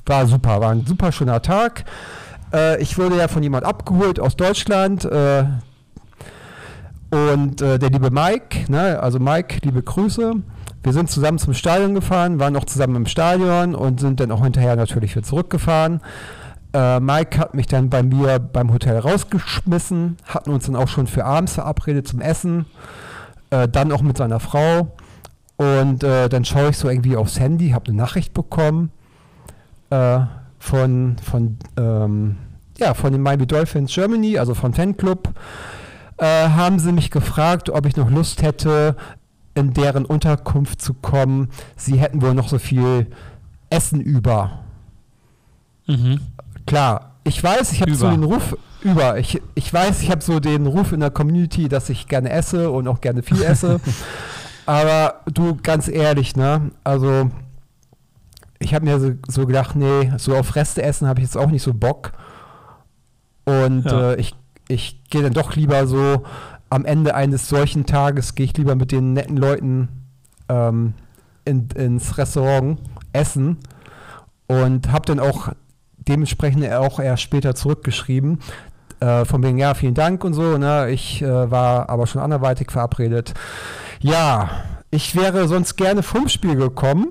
War super, war ein super schöner Tag. Äh, ich wurde ja von jemand abgeholt aus Deutschland. Äh, und äh, der liebe Mike, ne? also Mike, liebe Grüße. Wir sind zusammen zum Stadion gefahren, waren auch zusammen im Stadion und sind dann auch hinterher natürlich wieder zurückgefahren. Äh, Mike hat mich dann bei mir beim Hotel rausgeschmissen, hatten uns dann auch schon für abends verabredet zum Essen, äh, dann auch mit seiner Frau. Und äh, dann schaue ich so irgendwie aufs Handy, habe eine Nachricht bekommen äh, von, von, ähm, ja, von den Miami Dolphins Germany, also von Fanclub. Äh, haben sie mich gefragt, ob ich noch Lust hätte, in deren Unterkunft zu kommen. Sie hätten wohl noch so viel Essen über. Mhm. Klar, ich weiß, ich habe so den Ruf über. Ich, ich weiß, ich habe so den Ruf in der Community, dass ich gerne esse und auch gerne viel esse. (laughs) Aber du, ganz ehrlich, ne? Also, ich habe mir so, so gedacht, nee, so auf Reste essen habe ich jetzt auch nicht so Bock. Und Ja. äh, ich, ich gehe dann doch lieber so am Ende eines solchen Tages, gehe ich lieber mit den netten Leuten ähm, in, ins Restaurant essen und habe dann auch dementsprechend auch erst später zurückgeschrieben. Äh, von wegen, ja, vielen Dank und so. Ne? Ich äh, war aber schon anderweitig verabredet. Ja, ich wäre sonst gerne vom Spiel gekommen.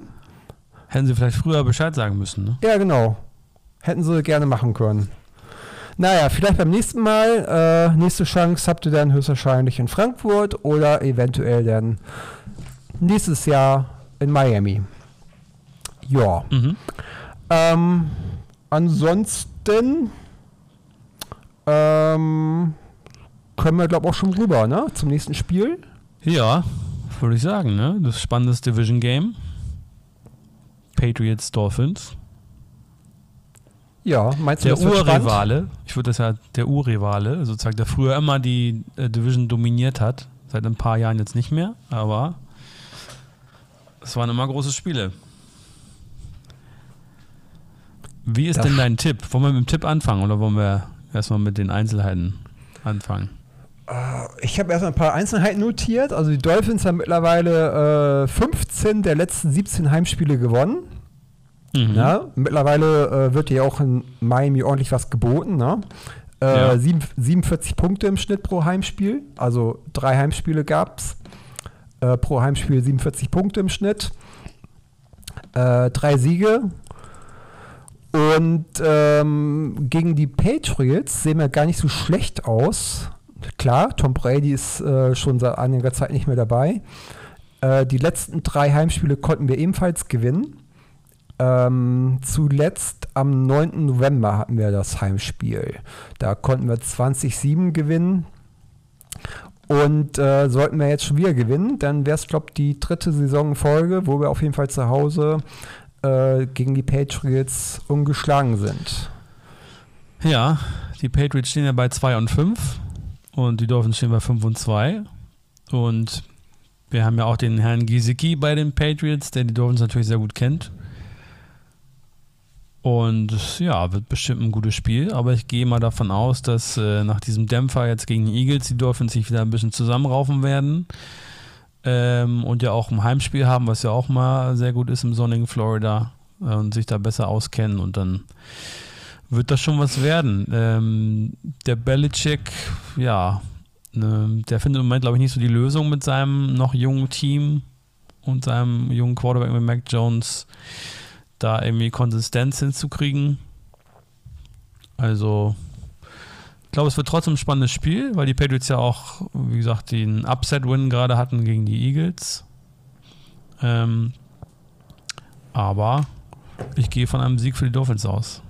Hätten sie vielleicht früher Bescheid sagen müssen, ne? Ja, genau. Hätten sie gerne machen können. Naja, vielleicht beim nächsten Mal. Äh, nächste Chance habt ihr dann höchstwahrscheinlich in Frankfurt oder eventuell dann nächstes Jahr in Miami. Ja. Mhm. Ähm, ansonsten ähm, können wir, glaube ich, auch schon rüber, ne? Zum nächsten Spiel. Ja, würde ich sagen, ne? Das spannendes Division Game. Patriots Dolphins. Ja, meinst du, Der? Urrivale, ich würde das ja der Urrivale, sozusagen, der früher immer die äh, Division dominiert hat, seit ein paar Jahren jetzt nicht mehr, aber es waren immer große Spiele. Wie ist Das- denn dein Tipp? Wollen wir mit dem Tipp anfangen oder wollen wir erstmal mit den Einzelheiten anfangen? Ich habe erstmal ein paar Einzelheiten notiert. Also die Dolphins haben mittlerweile äh, 15 der letzten 17 Heimspiele gewonnen. Mhm. Ja, mittlerweile äh, wird ja auch in Miami ordentlich was geboten. Ne? Äh, Ja. sieben, 47 Punkte im Schnitt pro Heimspiel. Also drei Heimspiele gab es. Äh, pro Heimspiel 47 Punkte im Schnitt. Äh, drei Siege. Und ähm, gegen die Patriots sehen wir gar nicht so schlecht aus. Klar, Tom Brady ist äh, schon seit einiger Zeit nicht mehr dabei. Äh, die letzten drei Heimspiele konnten wir ebenfalls gewinnen. Ähm, zuletzt am 9. November hatten wir das Heimspiel. Da konnten wir 20-7 gewinnen. Und äh, sollten wir jetzt schon wieder gewinnen, dann wäre es, glaube ich, die dritte Saisonfolge, wo wir auf jeden Fall zu Hause äh, gegen die Patriots ungeschlagen sind. Ja, die Patriots stehen ja bei 2 und 5 und die Dolphins stehen bei 5 und 2. Und wir haben ja auch den Herrn Gisicki bei den Patriots, der die Dolphins natürlich sehr gut kennt. Und ja, wird bestimmt ein gutes Spiel, aber ich gehe mal davon aus, dass äh, nach diesem Dämpfer jetzt gegen die Eagles die Dolphins sich wieder ein bisschen zusammenraufen werden. Ähm, und ja auch ein Heimspiel haben, was ja auch mal sehr gut ist im sonnigen Florida äh, und sich da besser auskennen und dann wird das schon was werden. Ähm, der Belichick, ja, ne, der findet im Moment, glaube ich, nicht so die Lösung mit seinem noch jungen Team und seinem jungen Quarterback mit Mac Jones da irgendwie Konsistenz hinzukriegen. Also, ich glaube, es wird trotzdem ein spannendes Spiel, weil die Patriots ja auch, wie gesagt, den Upset-Win gerade hatten gegen die Eagles. Ähm, aber ich gehe von einem Sieg für die Dolphins aus.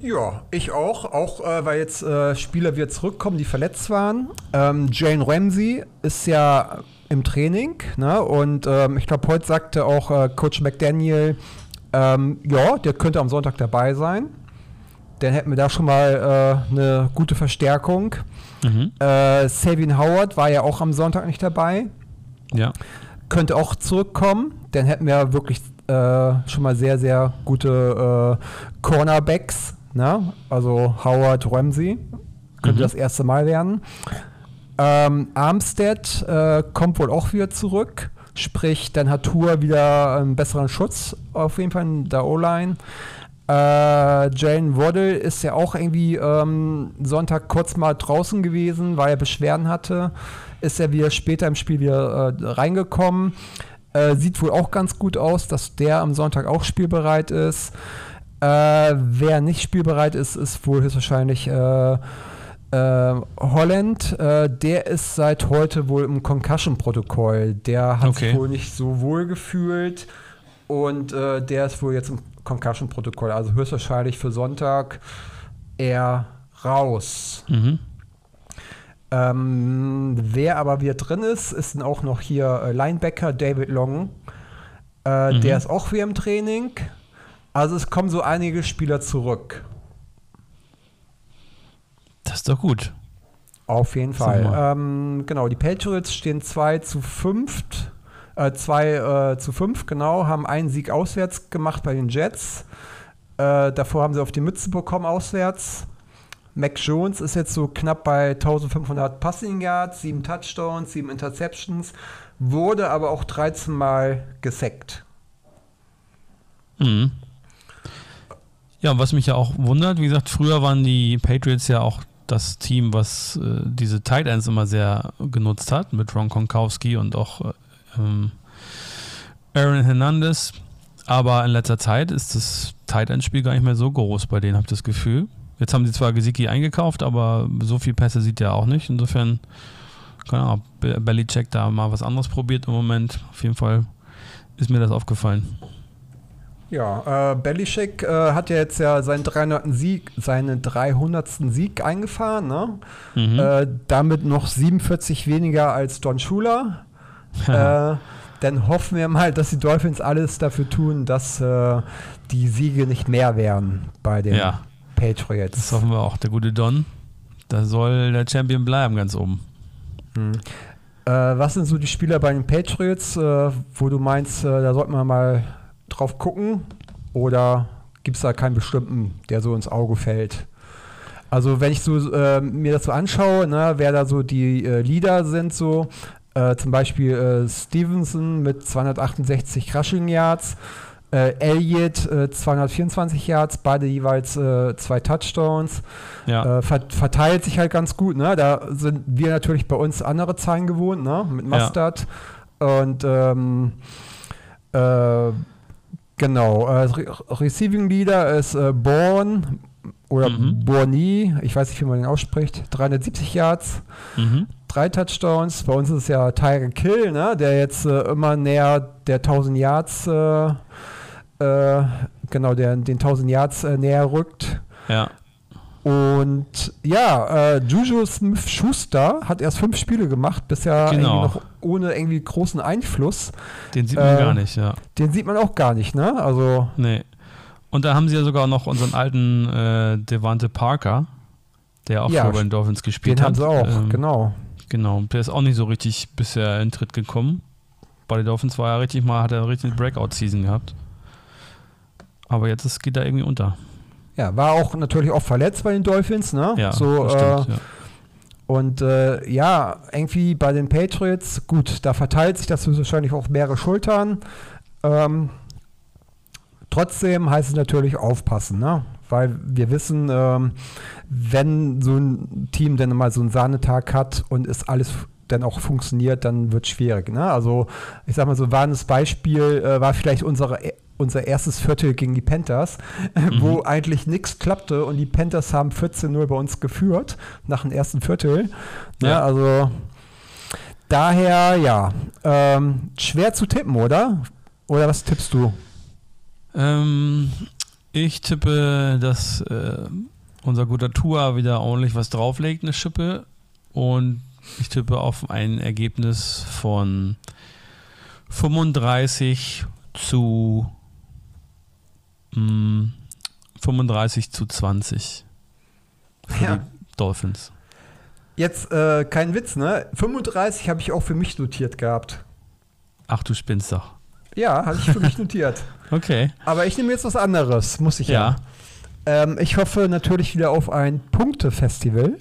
Ja, ich auch. Auch äh, weil jetzt äh, Spieler wieder zurückkommen, die verletzt waren. Ähm, Jane Ramsey ist ja im Training. Ne? Und ähm, ich glaube, heute sagte auch äh, Coach McDaniel, ähm, ja, der könnte am Sonntag dabei sein. Dann hätten wir da schon mal äh, eine gute Verstärkung. Mhm. Äh, Savin Howard war ja auch am Sonntag nicht dabei. Ja. Könnte auch zurückkommen. Dann hätten wir wirklich äh, schon mal sehr, sehr gute äh, Cornerbacks. Ne? Also Howard, Ramsey. Könnte mhm. das erste Mal werden. Ähm, Armstead äh, kommt wohl auch wieder zurück. Sprich, dann hat Tour wieder einen besseren Schutz auf jeden Fall in der O-Line. Äh, Jane Waddle ist ja auch irgendwie ähm, Sonntag kurz mal draußen gewesen, weil er Beschwerden hatte. Ist er wieder später im Spiel wieder äh, reingekommen. Äh, sieht wohl auch ganz gut aus, dass der am Sonntag auch spielbereit ist. Äh, wer nicht spielbereit ist, ist wohl höchstwahrscheinlich äh, äh, Holland, äh, der ist seit heute wohl im Concussion-Protokoll. Der hat okay. sich wohl nicht so wohl gefühlt und äh, der ist wohl jetzt im Concussion-Protokoll. Also höchstwahrscheinlich für Sonntag eher raus. Mhm. Ähm, wer aber wieder drin ist, ist dann auch noch hier äh, Linebacker David Long. Äh, mhm. Der ist auch wieder im Training. Also es kommen so einige Spieler zurück. Das ist doch gut. Auf jeden Fall. Ähm, genau, die Patriots stehen 2 zu 5. 2 äh, äh, zu 5, genau, haben einen Sieg auswärts gemacht bei den Jets. Äh, davor haben sie auf die Mütze bekommen auswärts. Mac Jones ist jetzt so knapp bei 1500 Passing Yards, 7 Touchdowns, 7 Interceptions, wurde aber auch 13 Mal gesackt. Mhm. Ja, was mich ja auch wundert, wie gesagt, früher waren die Patriots ja auch das Team, was äh, diese Tight Ends immer sehr genutzt hat, mit Ron Konkowski und auch äh, ähm, Aaron Hernandez. Aber in letzter Zeit ist das Tight End-Spiel gar nicht mehr so groß bei denen, habe ich das Gefühl. Jetzt haben sie zwar Gesicki eingekauft, aber so viel Pässe sieht er auch nicht. Insofern, keine Ahnung, Belichick da mal was anderes probiert im Moment. Auf jeden Fall ist mir das aufgefallen. Ja, äh, Belichick äh, hat ja jetzt ja seinen 300. Sieg, seinen 300. Sieg eingefahren, ne? Mhm. Äh, damit noch 47 weniger als Don Schuler. (laughs) äh, dann hoffen wir mal, dass die Dolphins alles dafür tun, dass äh, die Siege nicht mehr werden bei den ja. Patriots. Das hoffen wir auch. Der gute Don, da soll der Champion bleiben ganz oben. Mhm. Was sind so die Spieler bei den Patriots, äh, wo du meinst, da sollte man mal drauf gucken oder gibt es da keinen bestimmten, der so ins Auge fällt? Also wenn ich so äh, mir das so anschaue, ne, wer da so die äh, Leader sind, so äh, zum Beispiel äh, Stevenson mit 268 Crushing Yards, Äh, Elliott äh, 224 Yards, beide jeweils äh, zwei Touchdowns. Ja. Äh, ver verteilt sich halt ganz gut. Ne? Da sind wir natürlich bei uns andere Zahlen gewohnt, ne? mit Ja. Mustard. Und ähm, äh, genau, äh, Re Receiving Leader ist äh, Born oder Mhm. Borny, ich weiß nicht, wie man den ausspricht, 370 Yards Mhm. drei Touchdowns. Bei uns ist es ja Tyreek Kill, ne? der jetzt äh, immer näher der 1000 Yards, äh, äh, genau, der den 1000 Yards äh, näher rückt. Ja. Und ja, äh, Juju Smith-Schuster hat erst fünf Spiele gemacht, bisher Genau. noch ohne irgendwie großen Einfluss. Den sieht man Äh, gar nicht, ja. Den sieht man auch gar nicht, ne? Also, Nee. Und da haben sie ja sogar noch unseren alten äh, Devante Parker, der auch Ja, früher bei den Dolphins gespielt den hat. haben sie auch, Ähm, genau. Genau. Der ist auch nicht so richtig bisher in Tritt gekommen. Bei den Dolphins war er richtig mal, hat er eine richtige Breakout-Season gehabt. Aber jetzt ist, geht er irgendwie unter. Ja, war auch natürlich auch verletzt bei den Dolphins, ne? Ja, so, äh, stimmt. ja. Und äh, ja, irgendwie bei den Patriots, gut, da verteilt sich das wahrscheinlich auf mehrere Schultern. Ähm, trotzdem heißt es natürlich aufpassen, ne? Weil wir wissen, ähm, wenn so ein Team dann mal so einen Sahnetag hat und es alles dann auch funktioniert, dann wird es schwierig. Ne? Also ich sag mal so, war das Beispiel, äh, war vielleicht unsere, unser erstes Viertel gegen die Panthers, wo eigentlich nichts klappte und die Panthers haben 14-0 bei uns geführt nach dem ersten Viertel. Ne? Ja. Also daher, ja, ähm, schwer zu tippen, oder? Oder was tippst du? Ähm, ich tippe, dass äh, unser guter Tua wieder ordentlich was drauflegt, eine Schippe. Und ich tippe auf ein Ergebnis von 35 zu mh, 35 zu 20 für Ja. die Dolphins. Jetzt äh, kein Witz, ne? 35 habe ich auch für mich notiert gehabt. Ach, du spinnst doch. Ja, habe ich für mich notiert. (laughs) Okay. Aber ich nehme jetzt was anderes, muss ich ja. Ja. Ähm, ich hoffe natürlich wieder auf ein Punktefestival,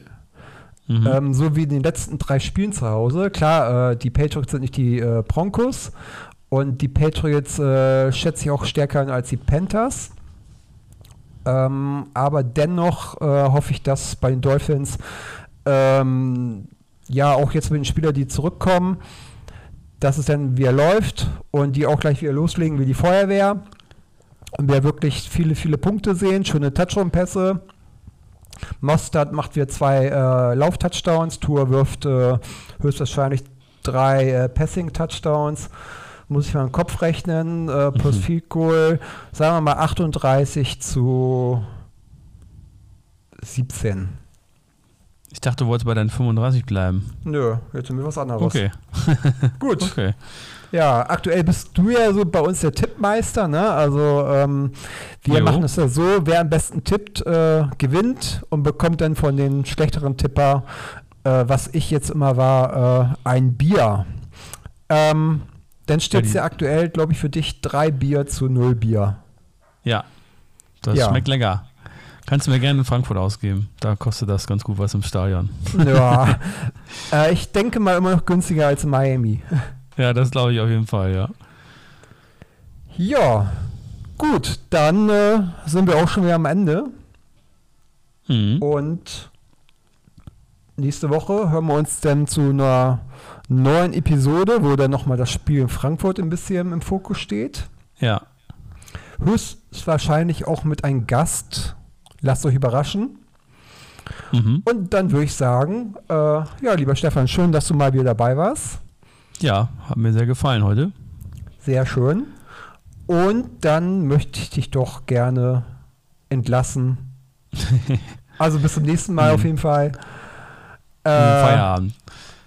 Mhm. ähm, so wie in den letzten drei Spielen zu Hause. Klar, äh, die Patriots sind nicht die äh, Broncos und die Patriots äh, schätze ich auch stärker ein als die Panthers. Ähm, aber dennoch äh, hoffe ich, dass bei den Dolphins ähm, ja auch jetzt mit den Spielern, die zurückkommen, dass es dann wieder läuft und die auch gleich wieder loslegen wie die Feuerwehr. Und wir wirklich viele, viele Punkte sehen, schöne Touchdown-Pässe. Mostert macht wieder zwei äh, Lauf-Touchdowns, Tour wirft äh, höchstwahrscheinlich drei äh, Passing-Touchdowns. Muss ich mal im Kopf rechnen, äh, plus Mhm. Field Goal, sagen wir mal 38 zu 17. Ich dachte, du wolltest bei deinen 35 bleiben. Nö, jetzt sind wir was anderes. Okay. (laughs) Gut. Okay. Ja, aktuell bist du ja so bei uns der Tippmeister, ne? Also ähm, wir Jo. machen es ja so, wer am besten tippt, äh, gewinnt und bekommt dann von den schlechteren Tipper, äh, was ich jetzt immer war, äh, ein Bier. Ähm, dann steht es ja aktuell, glaube ich, für dich drei Bier zu null Bier. Ja. Das Ja. schmeckt lecker. Kannst du mir gerne in Frankfurt ausgeben. Da kostet das ganz gut was im Stadion. Ja, (laughs) äh, ich denke mal immer noch günstiger als in Miami. Ja, das glaube ich auf jeden Fall, ja. Ja, gut, dann äh, sind wir auch schon wieder am Ende. Mhm. Und nächste Woche hören wir uns dann zu einer neuen Episode, wo dann nochmal das Spiel in Frankfurt ein bisschen im Fokus steht. Ja. Höchstwahrscheinlich auch mit einem Gast. Lasst euch überraschen. Mhm. Und dann würde ich sagen, äh, ja, lieber Stefan, schön, dass du mal wieder dabei warst. Ja, hat mir sehr gefallen heute. Sehr schön. Und dann möchte ich dich doch gerne entlassen. (laughs) Also bis zum nächsten Mal Mhm. auf jeden Fall. Äh, Feierabend.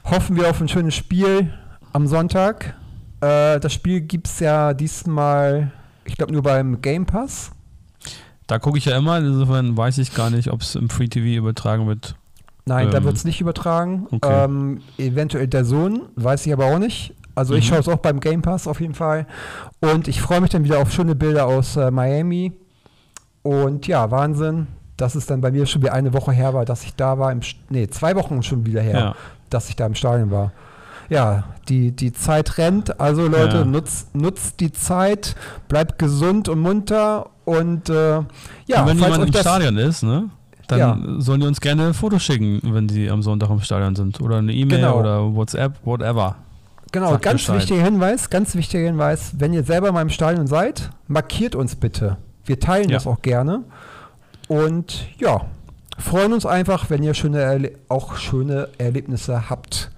Hoffen wir auf ein schönes Spiel am Sonntag. Äh, das Spiel gibt es ja diesmal, ich glaube, nur beim Game Pass. Da gucke ich ja immer, insofern weiß ich gar nicht, ob es im Free TV übertragen wird. Nein, da Ähm, wird es nicht übertragen. okay. Ähm, eventuell der Sohn, weiß ich aber auch nicht. Also ich Mhm. schaue es auch beim Game Pass auf jeden Fall. Und ich freue mich dann wieder auf schöne Bilder aus äh, Miami. Und ja, Wahnsinn, dass es dann bei mir schon wieder eine Woche her war, dass ich da war. Im, nee, zwei Wochen schon wieder her, Ja. Dass ich da im Stadion war. ja, die, die Zeit rennt. Also Leute, Ja. nutzt, nutzt die Zeit, bleibt gesund und munter und äh, ja, und wenn jemand im Stadion ist, ne? Dann Ja. sollen die uns gerne Fotos schicken, wenn sie am Sonntag im Stadion sind. Oder eine E-Mail Genau. oder WhatsApp, whatever. Genau, Sagt ganz wichtiger Hinweis, ganz wichtiger Hinweis, wenn ihr selber mal im Stadion seid, markiert uns bitte. Wir teilen Ja. das auch gerne. Und ja, freuen uns einfach, wenn ihr schöne Erle auch schöne Erlebnisse habt.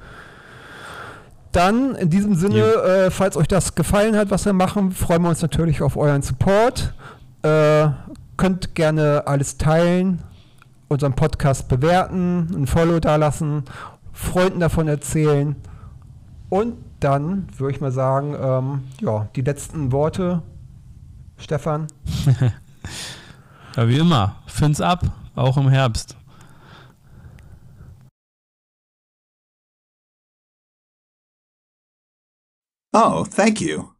Dann in diesem Sinne, äh, falls euch das gefallen hat, was wir machen, freuen wir uns natürlich auf euren Support. Äh, könnt gerne alles teilen, unseren Podcast bewerten, ein Follow dalassen, Freunden davon erzählen. Und dann würde ich mal sagen, ähm, ja, die letzten Worte, Stefan. (laughs) Ja, wie immer. Fins ab, auch im Herbst. Oh, thank you.